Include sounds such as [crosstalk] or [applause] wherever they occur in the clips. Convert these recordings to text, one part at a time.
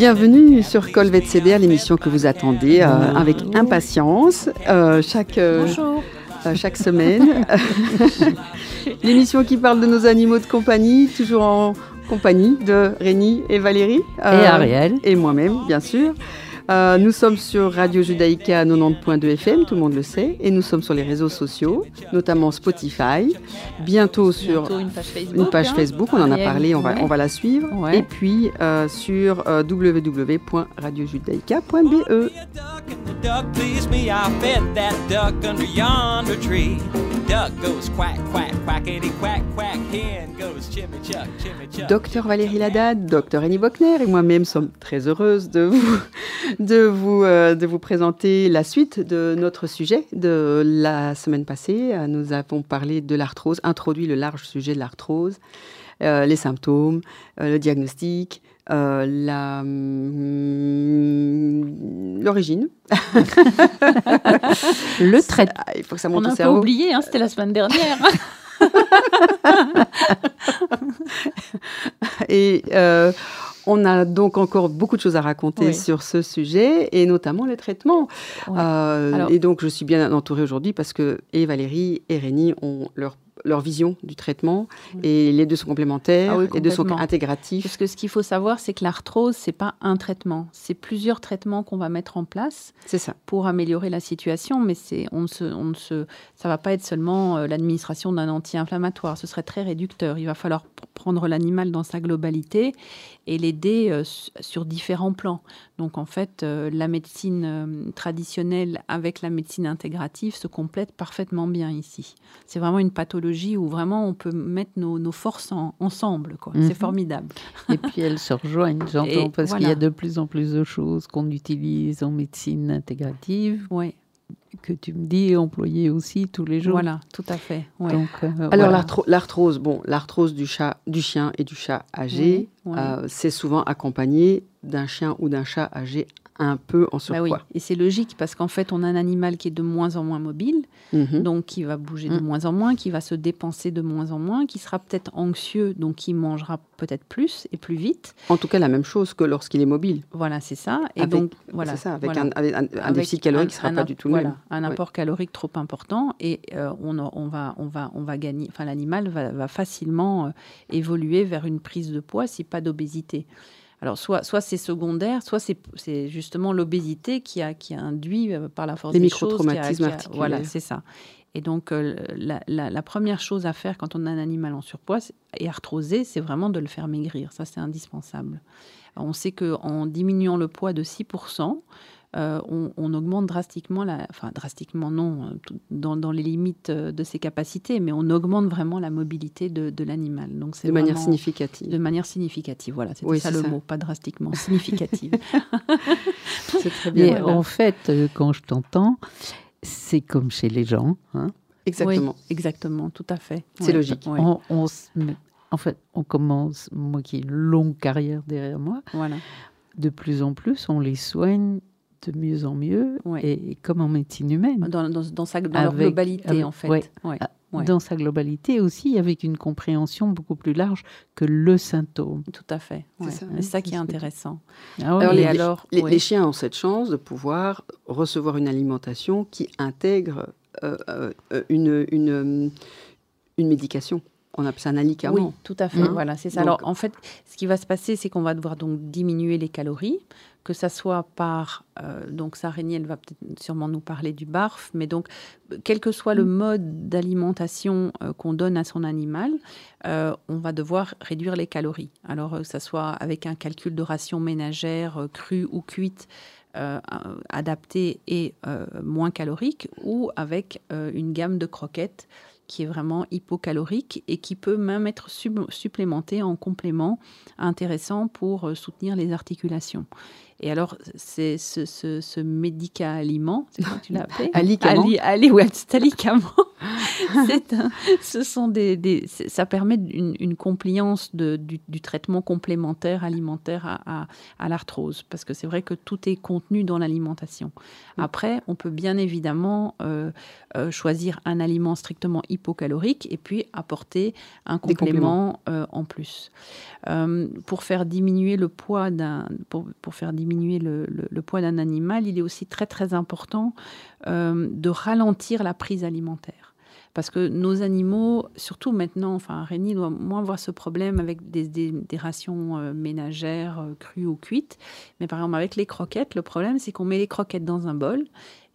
Bienvenue sur Colvet CDR, l'émission que vous attendez euh, avec impatience euh, chaque, euh, chaque semaine. [laughs] l'émission qui parle de nos animaux de compagnie, toujours en compagnie de Rémi et Valérie. et Ariel. Et moi-même, bien sûr. Euh, nous sommes sur Radio Judaïka 90.2 FM, tout le monde le sait, et nous sommes sur les réseaux sociaux, notamment Spotify, bientôt sur Bientôt une page Facebook. une page hein. Facebook, on en a parlé, on va, ouais. on va la suivre, Ouais. et puis euh, sur euh, www.radiojudaïka.be. duck goes quack, quack, quackity quack, quack. Hen goes. Docteur Valérie Ladad, docteur Annie Bockner et moi-même sommes très heureuses de vous, [laughs] de, vous, euh, de vous présenter la suite de notre sujet de la semaine passée. Euh, Nous avons parlé de l'arthrose, introduit le large sujet de l'arthrose, euh, les symptômes, euh, le diagnostic, l'origine. Le traitement. Ah, Il faut que ça On monte a au un peu oublié, hein, c'était la semaine dernière. [laughs] Et euh, on a donc encore beaucoup de choses à raconter Oui. sur ce sujet, et notamment le traitement. Ouais. Euh, Alors- et donc, je suis bien entourée aujourd'hui parce que et Valérie et Rémi ont leur, leur vision du traitement, et les deux sont complémentaires, Ah oui, les deux sont intégratifs. Parce que ce qu'il faut savoir, c'est que l'arthrose, c'est pas un traitement, c'est plusieurs traitements qu'on va mettre en place C'est ça. pour améliorer la situation, mais c'est on ne se, on se, ça va pas être seulement euh, l'administration d'un anti-inflammatoire. Ce serait très réducteur. Il va falloir pr- prendre l'animal dans sa globalité et l'aider euh, su- sur différents plans. Donc en fait, euh, la médecine traditionnelle avec la médecine intégrative se complètent parfaitement bien ici. C'est vraiment une pathologie où vraiment on peut mettre nos, nos forces en- ensemble. quoi. Mhm. C'est formidable. Et puis elles se rejoignent, [laughs] j'entends, parce qu'il y a de plus en plus de choses qu'on utilise en médecine intégrative, Ouais, que tu me dis employer aussi tous les jours. voilà, tout à fait. ouais. Donc, euh, Alors, voilà. l'arthrose, bon, l'arthrose du chat, du chien et du chat âgé, Oui, oui. euh, c'est souvent accompagné d'un chien ou d'un chat âgé un peu en Bah oui, surpoids. et c'est logique parce qu'en fait, on a un animal qui est de moins en moins mobile, Mhm. donc qui va bouger de Mm. moins en moins, qui va se dépenser de moins en moins, qui sera peut-être anxieux, donc qui mangera peut-être plus et plus vite. En tout cas, la même chose que lorsqu'il est mobile. Voilà, c'est ça. Et Avec- donc, voilà. c'est ça, avec voilà. un, avec un- un Avec déficit calorique qui ne sera pas du tout le voilà, même. un Ouais. apport calorique trop important et euh, on, va, on, va, on va gagner, enfin l'animal va, va facilement euh, évoluer vers une prise de poids si pas d'obésité. Alors soit, soit c'est secondaire, soit c'est justement l'obésité qui a, qui a induit euh, par la force des a- microtraumatismes articulaires. Voilà, c'est ça. Et donc euh, la, la- la première chose à faire quand on a un animal en surpoids et arthrosé, c'est vraiment de le faire maigrir. Ça, c'est indispensable. Alors, on sait qu'en diminuant le poids de 6%, euh, on, on augmente drastiquement, la, enfin drastiquement non, euh, dans, dans les limites euh, de ses capacités, mais on augmente vraiment la mobilité de, de l'animal. Donc c'est De manière vraiment- significative. De manière significative, voilà, c'était Oui, ça c'est le ça. mot, pas drastiquement, significative. [laughs] [laughs] C'est très bien. Mais voilà. en fait, quand je t'entends, c'est comme chez les gens. hein. Exactement. Oui, exactement, tout à fait. C'est Ouais, logique. ouais, On, on se met- en fait, on commence, moi qui ai une longue carrière derrière moi, voilà. de plus en plus, on les soigne de mieux en mieux, Ouais. et, et comme en médecine humaine. Dans, dans, dans sa, dans leur globalité, avec- en fait. ouais. Ouais, Ah, ouais. Dans sa globalité aussi, avec une compréhension beaucoup plus large que le symptôme. Tout à fait. C'est ouais. ça, C'est ça qui est intéressant. Ah ouais, Alors, les, alors, les- ouais. les chiens ont cette chance de pouvoir recevoir une alimentation qui intègre euh, euh, euh, une, une, une médication. On appelle ça un Oui, alicament. tout à fait. Hein Voilà, c'est ça. Donc- Alors, en fait, ce qui va se passer, c'est qu'on va devoir donc diminuer les calories, que ça soit par euh, donc Régnier, elle va peut-être sûrement nous parler du barf, mais donc quel que soit le mode d'alimentation euh, qu'on donne à son animal, euh, on va devoir réduire les calories. Alors, que ça soit avec un calcul de ration ménagère crue ou cuite. euh, adaptée et euh, moins calorique ou avec euh, une gamme de croquettes qui est vraiment hypocalorique et qui peut même être supplémenté en complément intéressant pour euh, soutenir les articulations. Et alors, c'est ce, ce, ce médicament, c'est comment tu l'as [laughs] appelé? Alicament. Ali, Ali, ouais, alicament [laughs] un- ce sont des, des- c'est- ça permet une, une compliance de- du, du traitement complémentaire alimentaire à, à- à l'arthrose, parce que c'est vrai que tout est contenu dans l'alimentation. Après, on peut bien évidemment euh, euh, choisir un aliment strictement hypocalorique et puis apporter un complément euh, en plus. Pour faire diminuer le poids d'un pour, pour faire diminuer le, le- le poids d'un animal, il est aussi très très important de ralentir la prise alimentaire. Parce que nos animaux, surtout maintenant, enfin Rémi doit moins voir ce problème avec des, rations euh, ménagères euh, crues ou cuites. Mais par exemple avec les croquettes, le problème c'est qu'on met les croquettes dans un bol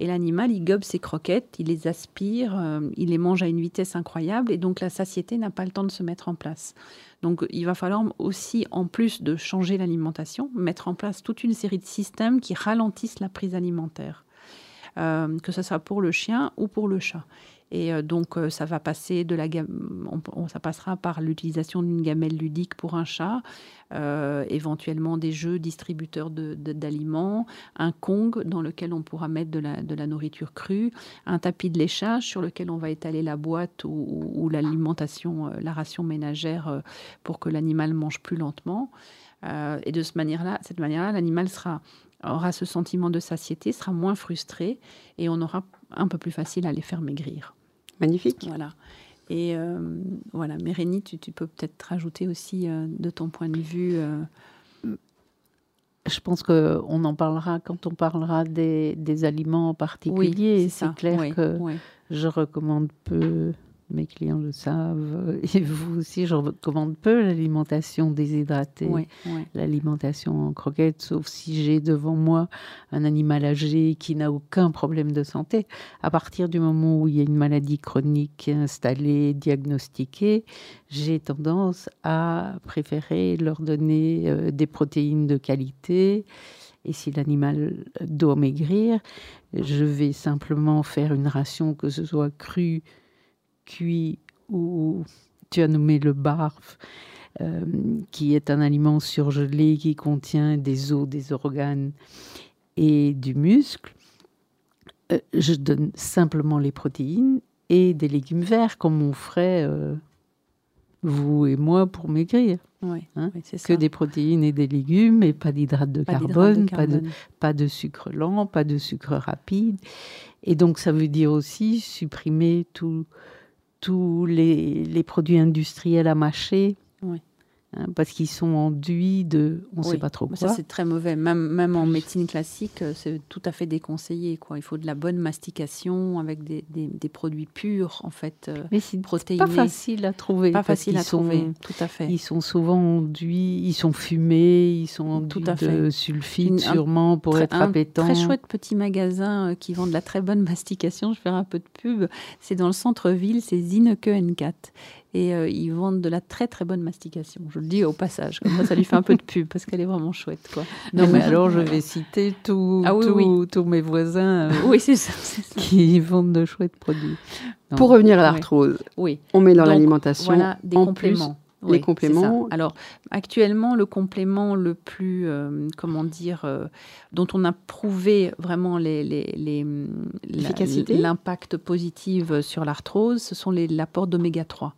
et l'animal il gobe ses croquettes, il les aspire, euh, il les mange à une vitesse incroyable et donc la satiété n'a pas le temps de se mettre en place. Donc il va falloir aussi, en plus de changer l'alimentation, mettre en place toute une série de systèmes qui ralentissent la prise alimentaire, que ce soit pour le chien ou pour le chat. Et euh, donc euh, ça va passer de la gam- on- ça passera par l'utilisation d'une gamelle ludique pour un chat, euh, éventuellement des jeux distributeurs de- de- d'aliments, un Kong dans lequel on pourra mettre de la, de la nourriture crue, un tapis de léchage sur lequel on va étaler la boîte ou, l'alimentation, la ration ménagère pour que l'animal mange plus lentement. Et de cette manière-là, cette manière-là, l'animal aura ce sentiment de satiété, sera moins frustré et on aura un peu plus facile à les faire maigrir. Magnifique. Voilà. Et euh, voilà, Mérénie, tu, tu peux peut-être rajouter aussi euh, de ton point de vue. euh, Je pense qu'on en parlera quand on parlera des, des aliments en particulier. c'est ça. c'est clair Oui, que oui. je recommande peu, mes clients le savent, et vous aussi, je recommande peu l'alimentation déshydratée. Oui, oui. l'alimentation en croquettes, sauf si j'ai devant moi un animal âgé qui n'a aucun problème de santé. À partir du moment où il y a une maladie chronique installée, diagnostiquée, j'ai tendance à préférer leur donner euh, des protéines de qualité. Et si l'animal doit maigrir, je vais simplement faire une ration, que ce soit crue, cuit ou tu as nommé le barf, euh, qui est un aliment surgelé qui contient des os, des organes et du muscle. Euh, je donne simplement les protéines et des légumes verts comme on ferait euh, vous et moi pour maigrir. Oui, Hein, oui, Que ça. des protéines et des légumes et pas d'hydrates carbone, pas de carbone. pas de sucre lent, pas de sucre rapide. Et donc, ça veut dire aussi supprimer tout- tous les, produits industriels à mâcher. Hein, parce qu'ils sont enduits de on ne sait pas trop quoi. Ça, c'est très mauvais. Même, même en médecine classique, euh, c'est tout à fait déconseillé. Quoi. Il faut de la bonne mastication avec des, des- des produits purs, en fait, euh, Mais c'est protéinés. pas facile à trouver. Pas facile à sont- trouver. Tout à fait. Ils sont souvent enduits, ils sont fumés, ils sont enduits Tout à de sulfite Une- un sûrement pour Très- être un appétant. Très chouette petit magasin euh, qui vend de la très bonne [laughs] mastication. Je vais faire un peu de pub. C'est dans le centre-ville, c'est Zineke N4. Et euh, ils vendent de la très très bonne mastication. Je le dis au passage, comme ça, ça lui fait un peu de pub parce qu'elle est vraiment chouette. Quoi. Non, mais alors je vais citer tous Ah oui, oui. mes voisins euh, [laughs] Oui, c'est ça. c'est ça. qui vendent de chouettes produits. Non. Pour revenir à l'arthrose, Oui. on met dans l'alimentation Voilà des en compléments. les Oui, c'est compléments. ça. Alors, actuellement, le complément le plus, euh, comment dire, euh, dont on a prouvé vraiment les, les- les- l'impact positif sur l'arthrose, ce sont les- l'apport d'oméga 3.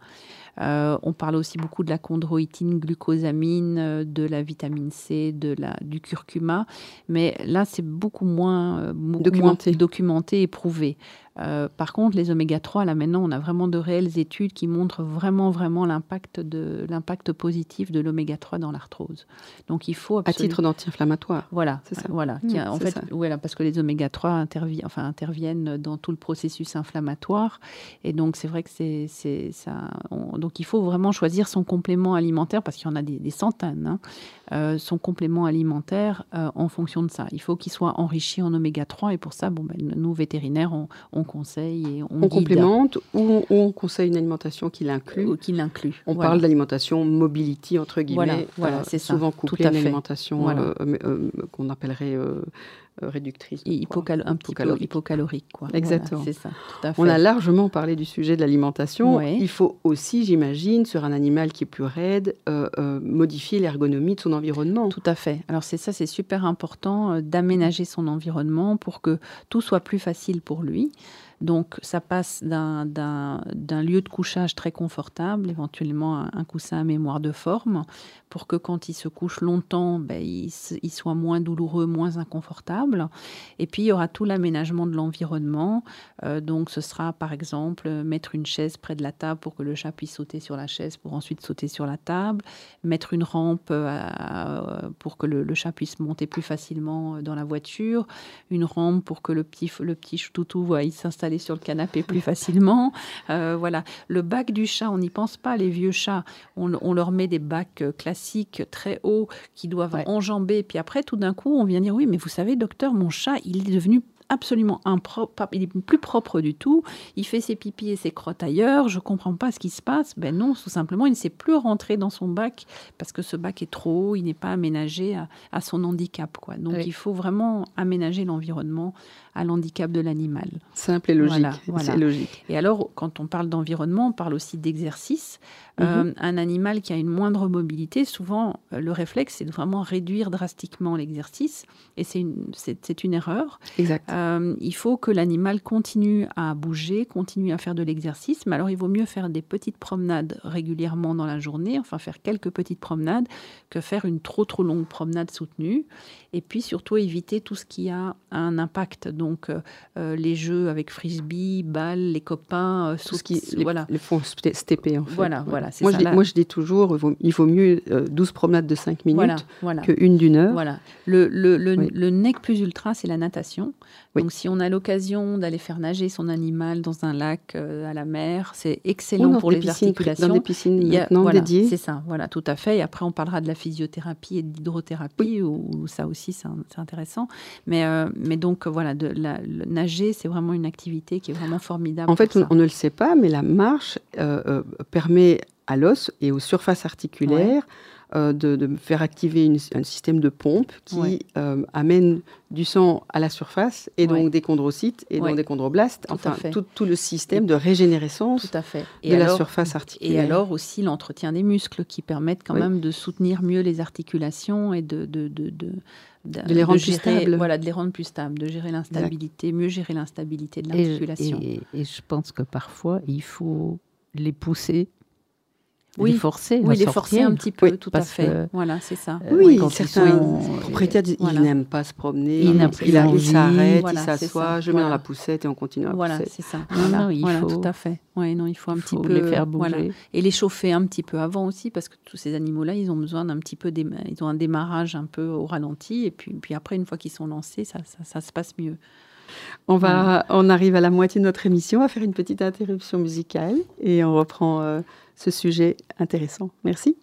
Euh, on parle aussi beaucoup de la chondroïtine, glucosamine, euh, de la vitamine C, de la, du curcuma, mais là c'est beaucoup moins euh, beaucoup Documenté. moins documenté et prouvé. Euh, par contre, les oméga 3, là maintenant, on a vraiment de réelles études qui montrent vraiment, vraiment l'impact de l'impact positif de l'oméga 3 dans l'arthrose. Donc il faut à absolument titre d'anti-inflammatoire. voilà, C'est ça. Voilà, Mmh, a- en fait, ça. voilà, parce que les oméga 3 interviennent, enfin, interviennent dans tout le processus inflammatoire, et donc c'est vrai que c'est, c'est ça. on- donc il faut vraiment choisir son complément alimentaire parce qu'il y en a des, des centaines. hein, euh, son complément alimentaire euh, en fonction de ça. Il faut qu'il soit enrichi en oméga 3 et pour ça, bon, ben, nous vétérinaires, on, on conseille et on, On guide, complémente ou on, conseille une alimentation qui l'inclut. ou qui l'inclut. On Voilà. parle d'alimentation mobility entre guillemets, Voilà, voilà, c'est ça, souvent couplée à à une alimentation Voilà. euh, euh, euh, qu'on appellerait euh, euh, réductrice. de poids. Hypocal- un petit peu Hypocalorique. quoi. Voilà, Exactement. c'est ça, tout à fait. On a largement parlé du sujet de l'alimentation. Ouais. Il faut aussi, j'imagine, sur un animal qui est plus raide, euh, euh, modifier l'ergonomie de son environnement. Tout à fait. Alors c'est ça, c'est super important euh, d'aménager son environnement pour que tout soit plus facile pour lui. Donc ça passe d'un- lieu de couchage très confortable, éventuellement un, coussin à mémoire de forme, pour que quand il se couche longtemps, ben, il, il soit moins douloureux, moins inconfortable. Et puis il y aura tout l'aménagement de l'environnement. Euh, donc ce sera par exemple mettre une chaise près de la table pour que le chat puisse sauter sur la chaise pour ensuite sauter sur la table, mettre une rampe euh, pour que le, chat puisse monter plus facilement euh, dans la voiture, une rampe pour que le petit, le toutou aille s'installer sur le canapé plus facilement. Euh, voilà. Le bac du chat, on n'y pense pas, les vieux chats. On, on leur met des bacs euh, classiques très hauts qui doivent Ouais. enjamber. Puis après, tout d'un coup, on vient dire Oui, mais vous savez, docteur, mon chat, il est devenu absolument impropre, il est plus propre du tout, il fait ses pipis et ses crottes ailleurs, je comprends pas ce qui se passe. Ben non, tout simplement, il ne sait plus rentrer dans son bac parce que ce bac est trop haut, il n'est pas aménagé à, à son handicap. Quoi. Donc Oui. il faut vraiment aménager l'environnement à l'handicap de l'animal. Simple et logique. Voilà, voilà. Logique. Et alors, quand on parle d'environnement, on parle aussi d'exercice. Euh, un animal qui a une moindre mobilité, souvent, euh, le réflexe, c'est de vraiment réduire drastiquement l'exercice. Et c'est une, c'est, c'est une erreur. Exact. Euh, il faut que l'animal continue à bouger, continue à faire de l'exercice. Mais alors, il vaut mieux faire des petites promenades régulièrement dans la journée, enfin faire quelques petites promenades, que faire une trop trop longue promenade soutenue. Et puis surtout éviter tout ce qui a un impact. Donc, euh, euh, les jeux avec frisbee, balles, les copains, euh, Tout ce qui les, voilà. les font ste- stepper en fait. Voilà, voilà, Moi, ça, je dis, moi je dis toujours, il vaut, mieux euh, 12 promenades de 5 minutes Voilà, voilà. que une d'une heure. Voilà. Le, le, le, Oui. le nec plus ultra, c'est la natation. Oui. Donc, si on a l'occasion d'aller faire nager son animal dans un lac, à la mer, c'est excellent pour les piscines, articulations. dans des piscines Il y a- maintenant voilà, dédiées. C'est ça, voilà, tout à fait. Et après, on parlera de la physiothérapie et de l'hydrothérapie, où, où ça aussi, c'est intéressant. Mais, euh, mais donc, voilà, de la, le nager, c'est vraiment une activité qui est vraiment formidable. En fait, on, ne le sait pas, mais la marche euh, euh, permet à l'os et aux surfaces articulaires euh, de, de faire activer une- un système de pompe qui Ouais. euh, amène du sang à la surface et donc Ouais. des chondrocytes et donc des chondroblastes. Tout enfin, tout, tout le système de régénérescence Tout à fait. de la surface articulaire. Et alors aussi l'entretien des muscles qui permettent quand Oui. même de soutenir mieux les articulations et de, de, de, de, De les rendre plus gérer- stables. Voilà, de les rendre plus stables, de gérer l'instabilité, mieux gérer l'instabilité de Et, l'articulation. et- et je pense que parfois, il faut les pousser, Oui. les forcer. Oui, les forcer sortir. un petit peu, Oui, tout à fait. que, Voilà, c'est ça. euh, Oui, quand ils certains sont- propriétaires disent Voilà. il n'aime pas se promener, Il n'a il, plus il, envie. s'arrête, Voilà, il c'est s'assoit, ça. je mets dans la poussette et on continue à Voilà, c'est ça. Non, Voilà, il faut- tout à fait. Ouais, non, il faut un Il petit faut peu les faire bouger. voilà. et les chauffer un petit peu avant aussi parce que tous ces animaux-là, ils ont besoin d'un petit peu, déma- ils ont un démarrage un peu au ralenti et puis, puis après, une fois qu'ils sont lancés, ça, ça, ça se passe mieux. On, va, on arrive à la moitié de notre émission, on va faire une petite interruption musicale et on reprend euh, ce sujet intéressant. Merci.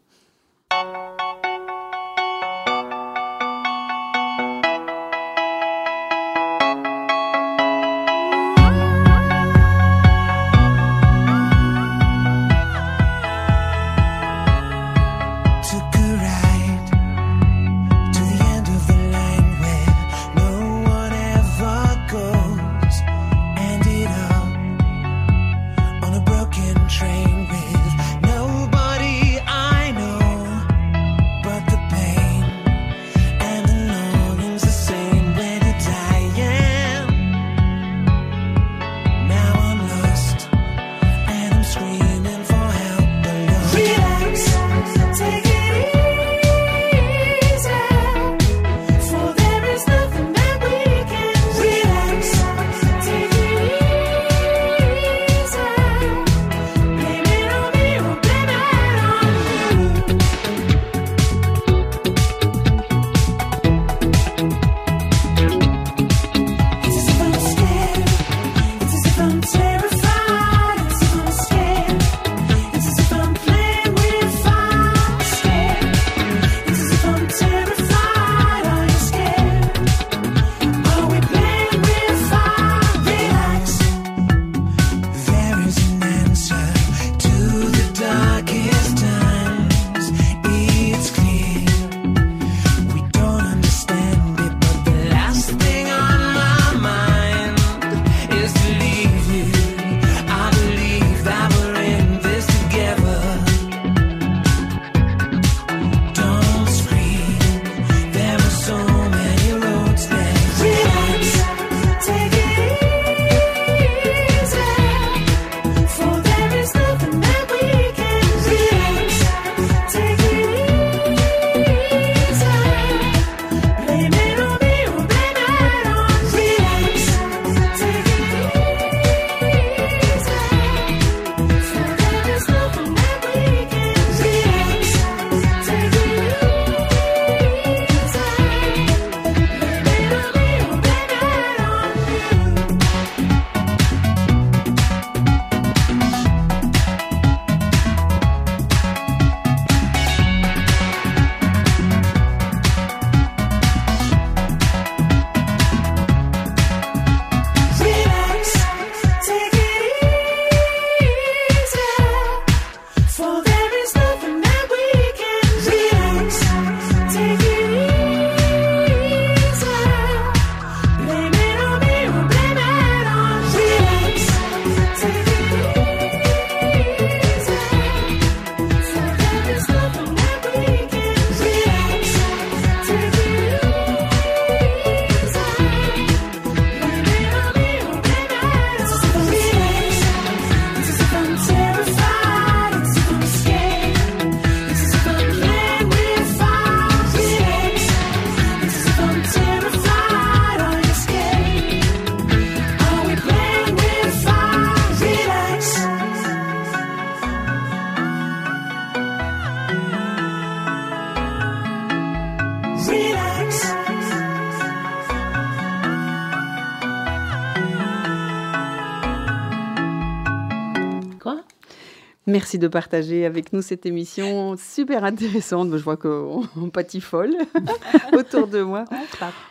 Merci de partager avec nous cette émission super intéressante. Je vois qu'on [laughs] on patifole [laughs] autour de moi.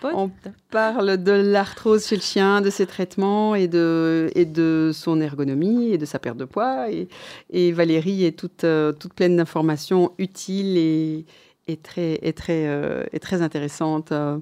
On parle de l'arthrose chez le chien, de ses traitements et de, et de son ergonomie et de sa perte de poids. Et, et Valérie est toute, euh, toute pleine d'informations utiles et, et très, et très, euh, et très intéressantes. euh,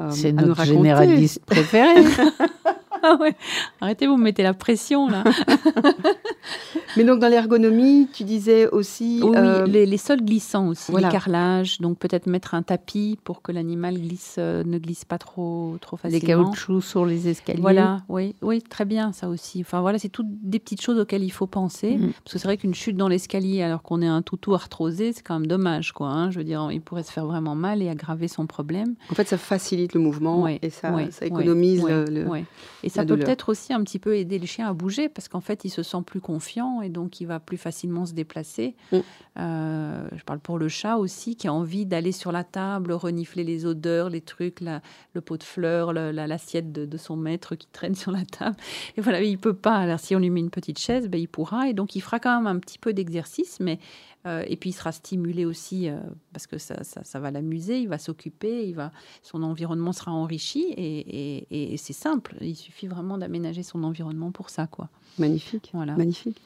euh, C'est nous notre raconter. généraliste préféré. [laughs] Ah ouais. Arrêtez, vous me mettez la pression là. [laughs] Mais donc dans l'ergonomie, tu disais aussi... Oui, euh, les, les sols glissants aussi, voilà. les carrelages. Donc peut-être mettre un tapis pour que l'animal glisse, euh, ne glisse pas trop, trop Les facilement. caoutchoucs sur les escaliers. Voilà, oui, oui, très bien, ça aussi. Enfin voilà, c'est toutes des petites choses auxquelles il faut penser. Mhm. Parce que c'est vrai qu'une chute dans l'escalier alors qu'on est un toutou arthrosé, c'est quand même dommage, quoi. hein. Je veux dire, il pourrait se faire vraiment mal et aggraver son problème. En fait, ça facilite le mouvement Ouais, et ça, ouais, ça économise ouais, le, le- ouais. Et ça peut peut-être aussi un petit peu aider le chien à bouger parce qu'en fait, il se sent plus confiant et donc il va plus facilement se déplacer. Mm. Euh, je parle pour le chat aussi qui a envie d'aller sur la table, renifler les odeurs, les trucs, la- le pot de fleurs, le- la- l'assiette de, de son maître qui traîne sur la table. Et voilà, il peut pas. Alors si on lui met une petite chaise, ben, il pourra et donc il fera quand même un petit peu d'exercice, mais euh, et puis il sera stimulé aussi euh, parce que ça, ça, ça va l'amuser, il va s'occuper, il va, son environnement sera enrichi et, et- et c'est simple. Il suffit vraiment d'aménager son environnement pour ça, quoi. Magnifique. Voilà. Magnifique.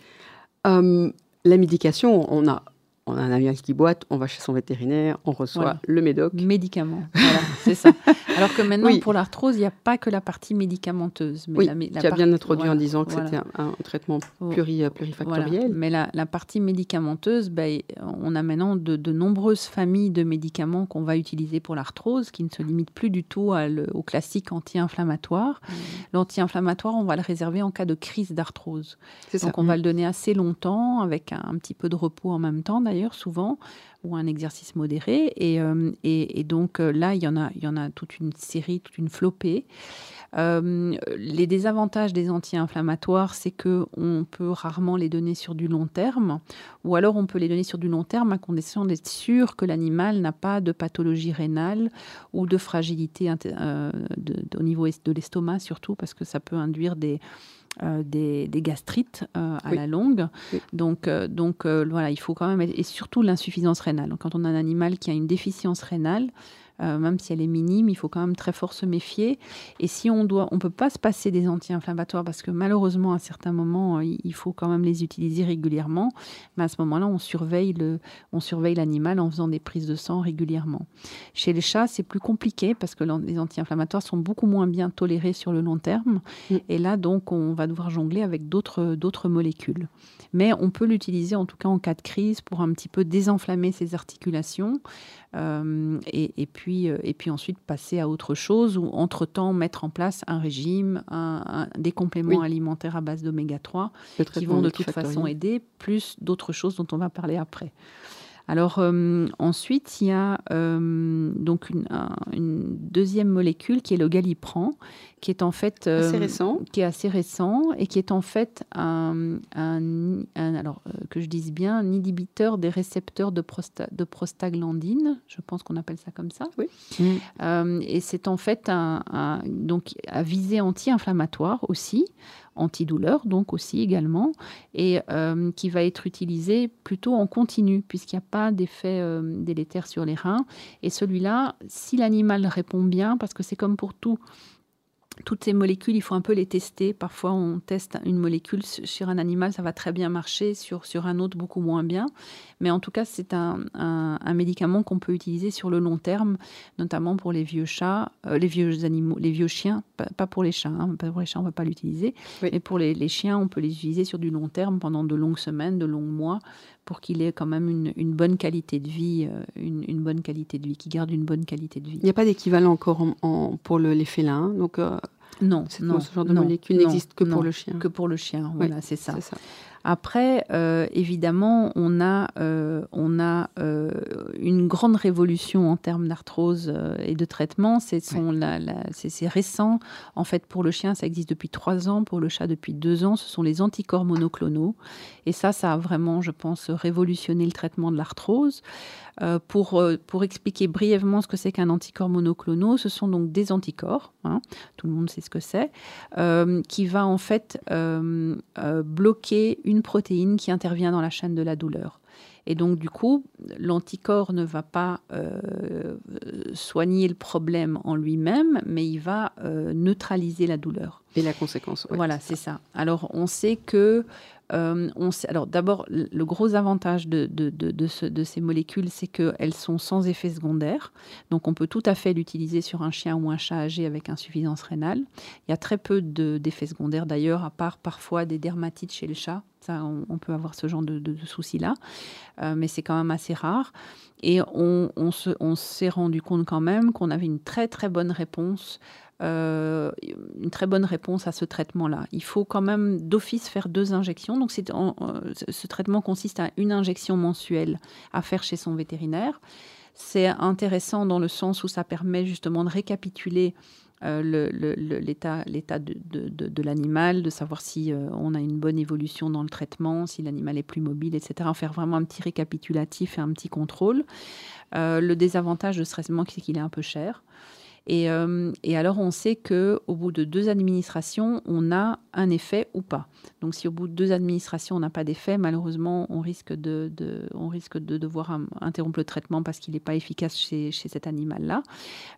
Euh, la médication, on a, on a un animal qui boite, on va chez son vétérinaire, on reçoit Voilà. le médoc. Médicaments, [laughs] voilà, c'est ça. Alors que maintenant, Oui. pour l'arthrose, il n'y a pas que la partie médicamenteuse. Mais Oui, la, mé- la tu as bien introduit en disant que c'était un, un traitement Oh. pluri, euh, plurifactoriel. Mais la, la partie médicamenteuse, ben, on a maintenant de, de nombreuses familles de médicaments qu'on va utiliser pour l'arthrose, qui ne se limitent plus du tout à le- au classique anti-inflammatoire. Mmh. L'anti-inflammatoire, on va le réserver en cas de crise d'arthrose. C'est ça. Donc on va le donner assez longtemps, avec un, un petit peu de repos en même temps d'ailleurs, souvent, ou un exercice modéré. Et, euh, et- donc euh, là, il y, en a, il y en a toute une série, toute une flopée. Euh, les désavantages des anti-inflammatoires, c'est que on peut rarement les donner sur du long terme, ou alors on peut les donner sur du long terme à condition d'être sûr que l'animal n'a pas de pathologie rénale ou de fragilité au niveau de l'estomac surtout, parce que ça peut induire des, euh, des, des gastrites euh, à Oui. la longue. Oui. Donc, euh, donc voilà, il faut quand même, et surtout l'insuffisance rénale. Donc, quand on a un animal qui a une déficience rénale, euh, même si elle est minime, il faut quand même très fort se méfier. Et si on doit, on peut pas se passer des anti-inflammatoires parce que malheureusement, à certains moments, euh, il faut quand même les utiliser régulièrement. Mais à ce moment-là, on surveille le, on surveille l'animal en faisant des prises de sang régulièrement. Chez les chats, c'est plus compliqué parce que les anti-inflammatoires sont beaucoup moins bien tolérés sur le long terme. Mm. Et là, donc, on va devoir jongler avec d'autres d'autres molécules. Mais on peut l'utiliser en tout cas en cas de crise pour un petit peu désenflammer ses articulations et, et puis, euh, et puis ensuite passer à autre chose ou entre-temps mettre en place un régime, un- un- des compléments Oui. alimentaires à base d'oméga 3 Le qui vont de toute façon aider, plus d'autres choses dont on va parler après. Alors euh, ensuite, il y a euh, donc une, un- une deuxième molécule qui est le galipran, qui est en fait euh, Assez récent. qui est assez récent et qui est en fait un, un- un- alors que je dise bien, un inhibiteur des récepteurs de, prosta- de prostaglandine. Je pense qu'on appelle ça comme ça. Oui. Et c'est en fait un, un- donc à visée anti-inflammatoire aussi, antidouleur donc aussi également, et euh, qui va être utilisé plutôt en continu puisqu'il n'y a pas d'effet euh, délétère sur les reins. Et celui-là, si l'animal répond bien, parce que c'est comme pour tout, toutes ces molécules, il faut un peu les tester. Parfois, on teste une molécule su- sur un animal, ça va très bien marcher, sur, sur un autre, beaucoup moins bien. Mais en tout cas, c'est un, un- un médicament qu'on peut utiliser sur le long terme, notamment pour les vieux chats, euh, les vieux animaux, les vieux chiens, pas, pas pour les chats, hein, pas pour les chats, on ne va pas l'utiliser. Oui. Mais pour les, les chiens, on peut les utiliser sur du long terme pendant de longues semaines, de longs mois, pour qu'il ait quand même une, une bonne qualité de vie, euh, une, une bonne qualité de vie, qu'il garde une bonne qualité de vie. Il n'y a pas d'équivalent encore en- en- pour le- les félins. Donc, euh, Non, ce genre de non, molécule n'existe que pour le chien. Que pour le chien, voilà, c'est ça. C'est ça. Après, euh, évidemment, on a, euh, on a euh, une grande révolution en termes d'arthrose et de traitement. C'est récent. En fait, pour le chien, ça existe depuis trois ans. Pour le chat, depuis deux ans. Ce sont les anticorps monoclonaux. Et ça, ça a vraiment, je pense, révolutionné le traitement de l'arthrose. Pour, pour expliquer brièvement ce que c'est qu'un anticorps monoclonaux, ce sont donc des anticorps, hein, tout le monde sait ce que c'est, qui va en fait bloquer une protéine qui intervient dans la chaîne de la douleur. Et donc, du coup, l'anticorps ne va pas euh, soigner le problème en lui-même, mais il va euh, neutraliser la douleur. Et la conséquence. ouais. Voilà, c'est ça. Alors, on sait que. Euh, on sait, alors, d'abord, le gros avantage de, de, de, de ce- de ces molécules, c'est qu'elles sont sans effet secondaire. Donc, on peut tout à fait l'utiliser sur un chien ou un chat âgé avec insuffisance rénale. Il y a très peu de- d'effets secondaires, d'ailleurs, à part parfois des dermatites chez le chat. Ça, on, peut avoir ce genre de, soucis-là. Euh, mais c'est quand même assez rare. Et on s'est rendu compte quand même qu'on avait une très, très bonne réponse euh, une très bonne réponse à ce traitement-là. Il faut quand même d'office faire deux injections. Donc, en- ce- traitement consiste à une injection mensuelle à faire chez son vétérinaire. C'est intéressant dans le sens où ça permet justement de récapituler euh, l'état de, l'animal, de savoir si euh, on a une bonne évolution dans le traitement, si l'animal est plus mobile, etc. Faire vraiment un petit récapitulatif et un petit contrôle. Euh, le désavantage de ce traitement, c'est qu'il est un peu cher. Et, euh, et alors, on sait que au bout de deux administrations, on a un effet ou pas. Donc, si au bout de deux administrations, on n'a pas d'effet, malheureusement, on risque de, de- on risque de devoir interrompre le traitement parce qu'il n'est pas efficace chez, chez cet animal-là.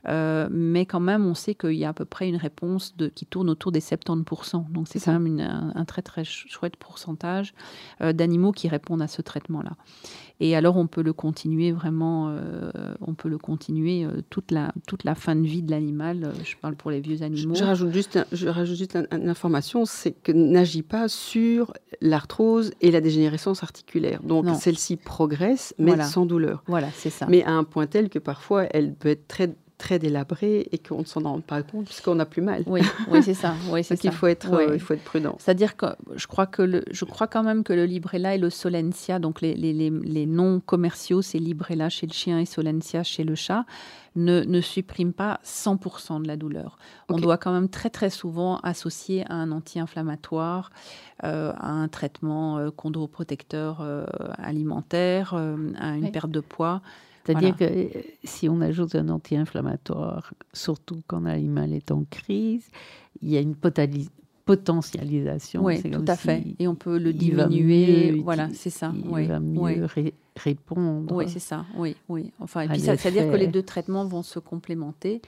Euh, mais quand même, on sait qu'il y a à peu près une réponse de, qui tourne autour des 70%. Donc, c'est quand même une- un, un très, très ch- chouette pourcentage euh, d'animaux qui répondent à ce traitement-là. Et alors, on peut le continuer vraiment, euh, on peut le continuer euh, toute, la, toute la fin de vie de l'animal. Euh, Je parle pour les vieux animaux. je rajoute juste, un- je rajoute juste un- une information, c'est que n'agit pas sur l'arthrose et la dégénérescence articulaire. Donc celle-ci progresse, mais Voilà. sans douleur. Voilà, c'est ça. Mais à un point tel que parfois elle peut être très très délabrée et qu'on ne s'en rend pas compte puisqu'on n'a plus mal. Oui, oui c'est ça. Oui, [laughs] c'est Donc il faut être, euh, il faut être prudent. C'est-à-dire que je crois, que le, je crois quand même que le Librela et le Solencia, donc les, les, les, les noms commerciaux, c'est Librela chez le chien et Solencia chez le chat, ne, ne suppriment pas 100% de la douleur. On doit quand même très très souvent associer à un anti-inflammatoire, euh, à un traitement euh, chondroprotecteur euh, alimentaire, euh, à une Oui. perte de poids. C'est-à-dire que euh, si on ajoute un anti-inflammatoire, surtout quand l'animal est en crise, il y a une potentialisation. Oui, tout à fait. Et on peut le diminuer. mieux voilà, c'est ça. Il oui, va mieux oui. ré- répondre. Oui, c'est ça. Oui, oui. Enfin, et puis ça- c'est-à-dire que les deux traitements vont se complémenter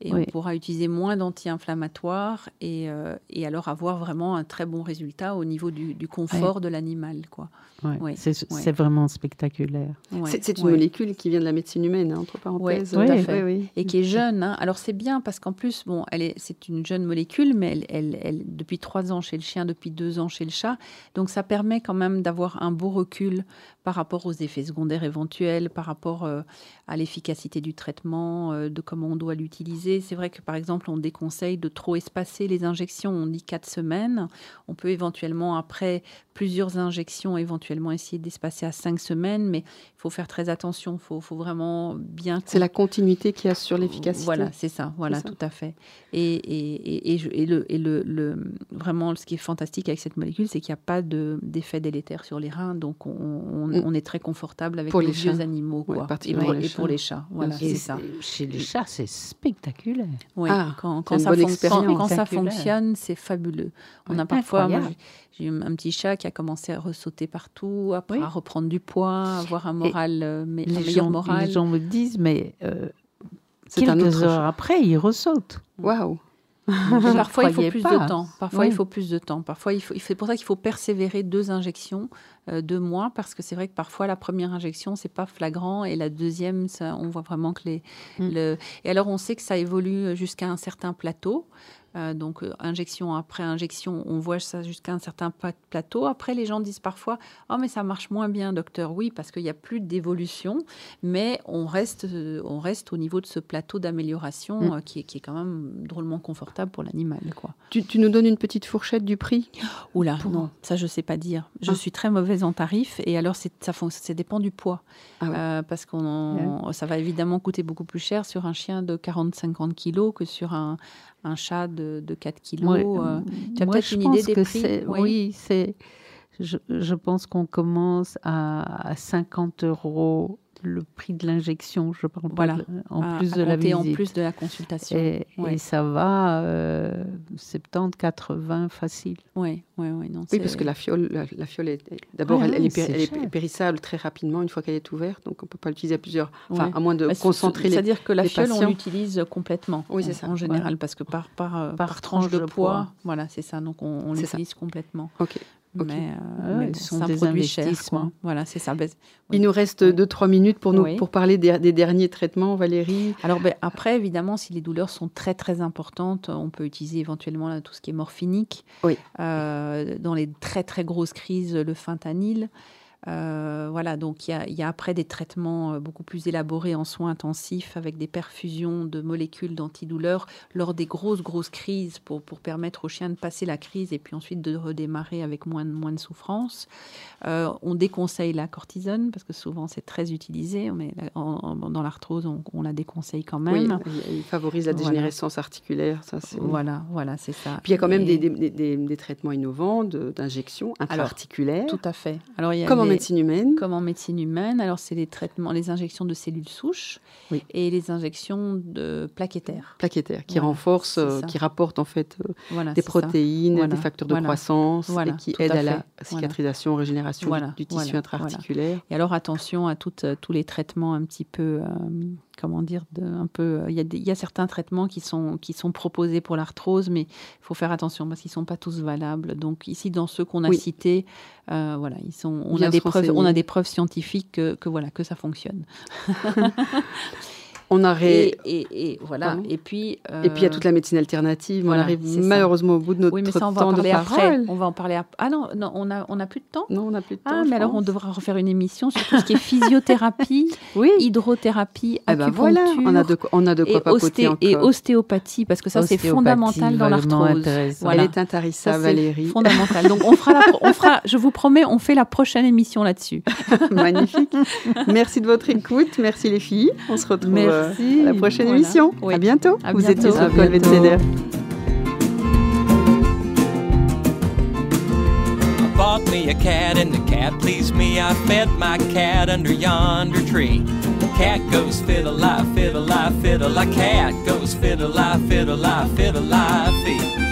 et Oui. on pourra utiliser moins d'anti-inflammatoires et, euh, et alors avoir vraiment un très bon résultat au niveau du, du confort de l'animal, quoi. Ouais, C'est oui. c'est vraiment spectaculaire. C'est c'est une molécule qui vient de la médecine humaine, hein, entre parenthèses. tout à fait. oui, oui. et qui est jeune. hein. Alors c'est bien parce qu'en plus, bon, elle est, c'est une jeune molécule, mais elle, elle, elle- depuis trois ans chez le chien, depuis deux ans chez le chat. Donc ça permet quand même d'avoir un beau recul par rapport aux effets secondaires éventuels, par rapport euh, à l'efficacité du traitement, euh, de comment on doit l'utiliser. C'est vrai que par exemple, on déconseille de trop espacer les injections. On dit quatre semaines. On peut éventuellement après plusieurs injections, éventuellement essayer d'espacer à cinq semaines, mais il faut faire très attention. Il faut, faut vraiment bien C'est la continuité qui assure l'efficacité. voilà, c'est ça, voilà, ça. tout à fait. Et, et, et, je- et le, et le, le- vraiment, ce qui est fantastique avec cette molécule, c'est qu'il n'y a pas de- d'effet délétère sur les reins, donc on, on-. On est très confortable avec Pour les les vieux animaux, Ouais, et, pour, les et pour chats. les chats, voilà, c'est ça. Chez les chats, c'est spectaculaire. Oui, Ah, quand, ça quand- fonctionne, c'est fabuleux. On Ouais, a parfois, j'ai un petit chat qui a commencé à ressauter partout, après Oui. à reprendre du poids, avoir un moral, euh, mais, un Les meilleur gens, moral. les gens me disent, mais euh, quelques heures après, il ressaute. Waouh. Parfois, il faut plus pas. de temps. Parfois, Oui. il faut plus de temps. Parfois, il faut. C'est pour ça qu'il faut persévérer deux injections, euh, deux mois, parce que c'est vrai que parfois la première injection c'est pas flagrant et la deuxième, ça, on voit vraiment que les. Mm. le- Et alors, on sait que ça évolue jusqu'à un certain plateau. Euh, donc, euh, injection après injection, on voit ça jusqu'à un certain plateau. Après, les gens disent parfois Oh, mais ça marche moins bien, docteur. Oui, parce qu'il n'y a plus d'évolution, mais on reste, euh, on reste au niveau de ce plateau d'amélioration Mm. euh, qui, est, qui est quand même drôlement confortable pour l'animal. quoi. Tu, tu nous donnes une petite fourchette du prix? Oula, Pour- non, ça je sais pas dire. Je Ah. suis très mauvaise en tarif et alors ça, ça dépend du poids. Ah ouais. Euh, parce qu'on en- ça va évidemment coûter beaucoup plus cher sur un chien de 40-50 kilos que sur un, un chat de, de 4 kilos. Ouais, euh. tu as peut-être une idée des que prix c'est- Oui. Oui, c'est. Je, je pense qu'on commence à, à 50 euros le prix de l'injection, je parle Voilà. pas de- en À- plus à de la visite. en plus de la consultation. Et, Ouais. et ça va euh, 70, 80 facile. Oui, oui, oui. Non, Oui, parce que la fiole, la, la fiole est, d'abord, Ouais, elle, elle ouais, est, elle périssable très rapidement une fois qu'elle est ouverte, donc on ne peut pas l'utiliser à plusieurs, enfin, Ouais. à moins de Bah, concentrer les. C'est-à-dire que la fiole, on l'utilise complètement. Oui, c'est en- ça. En général, parce que par, par, euh, Par par tranche tranche de de poids, poids. voilà, c'est ça. Donc, on, on l'utilise complètement. Ok. Mais, euh, Ouais, mais ce sont des produit cher, investissements. Voilà, c'est ça. Oui. Il nous reste Oui. 2-3 minutes pour, nous, Oui. pour parler des, des derniers traitements, Valérie. Alors ben, après, évidemment, si les douleurs sont très très importantes, on peut utiliser éventuellement là, tout ce qui est morphinique. Oui. Euh, dans les très très grosses crises, le fentanyl. Euh, voilà, donc il y a, il y a après des traitements euh, beaucoup plus élaborés en soins intensifs avec des perfusions de molécules d'antidouleurs lors des grosses grosses crises pour, pour permettre au chien de passer la crise et puis ensuite de redémarrer avec moins de, moins de souffrance. Euh, on déconseille la cortisone parce que souvent c'est très utilisé, mais la- en- en- dans l'arthrose on, on la déconseille quand Oui, même. il, il favorise la Voilà. dégénérescence articulaire. Ça, c'est... Voilà, voilà, c'est ça. Puis il y a quand même Et- des, des, des- des traitements innovants de- d'injection intra-articulaire, Tout à fait. Alors, il y a comme en des- médecine humaine. Comme en médecine humaine, alors c'est les traitements, les injections de cellules souches Oui. et les injections de plaquettaires. plaquettaire qui Voilà, renforce, c'est euh, qui rapporte en fait euh, Voilà, des protéines, Voilà, des facteurs de voilà, croissance et qui aident à à, la cicatrisation, régénération du, du tissu intra-articulaire. Et alors attention à euh, tous les traitements un petit peu, comment dire, de, un peu. euh, Il y, a des- il y a certains traitements qui sont, qui sont proposés pour l'arthrose, mais il faut faire attention parce qu'ils ne sont pas tous valables. Donc ici, dans ceux qu'on a Oui. cités, euh, voilà, ils sont, on, Bien a des preuves, on renseigner. a des preuves scientifiques que, que voilà, que ça fonctionne. [laughs] On arrête. Et, et, et voilà. Pardon Et puis. Et puis il y a euh, toute la médecine alternative. voilà, on arrive ça. malheureusement au bout de notre Oui, mais ça, on va temps en de parler après. parole. On va en parler après. Ah non, non on a, on a plus de temps Non, on n'a plus de temps. Ah, mais alors on devra refaire une émission sur tout ce qui est physiothérapie, [laughs] Oui. hydrothérapie, Eh ben voilà, on a de quoi, on a de quoi et, papoter et ostéopathie, parce que ça, c'est fondamental dans l'arthrose. Voilà. Elle est Ça, intarissable, Valérie. fondamental. Donc, on fera, la on fera, je vous promets, on fait la prochaine émission là-dessus. [laughs] Magnifique. Merci de votre écoute. Merci les filles. On se retrouve euh, à la prochaine Voilà. émission. Oui. À bientôt. À Vous bientôt. étiez sur À Col bientôt. Belvédère. I bought me a cat and the cat pleased me. I fed my cat under yonder tree. Cat goes fiddle-lie, fiddle-lie, fiddle-lie. Cat goes fiddle-lie, fiddle-lie, fiddle-lie, fee.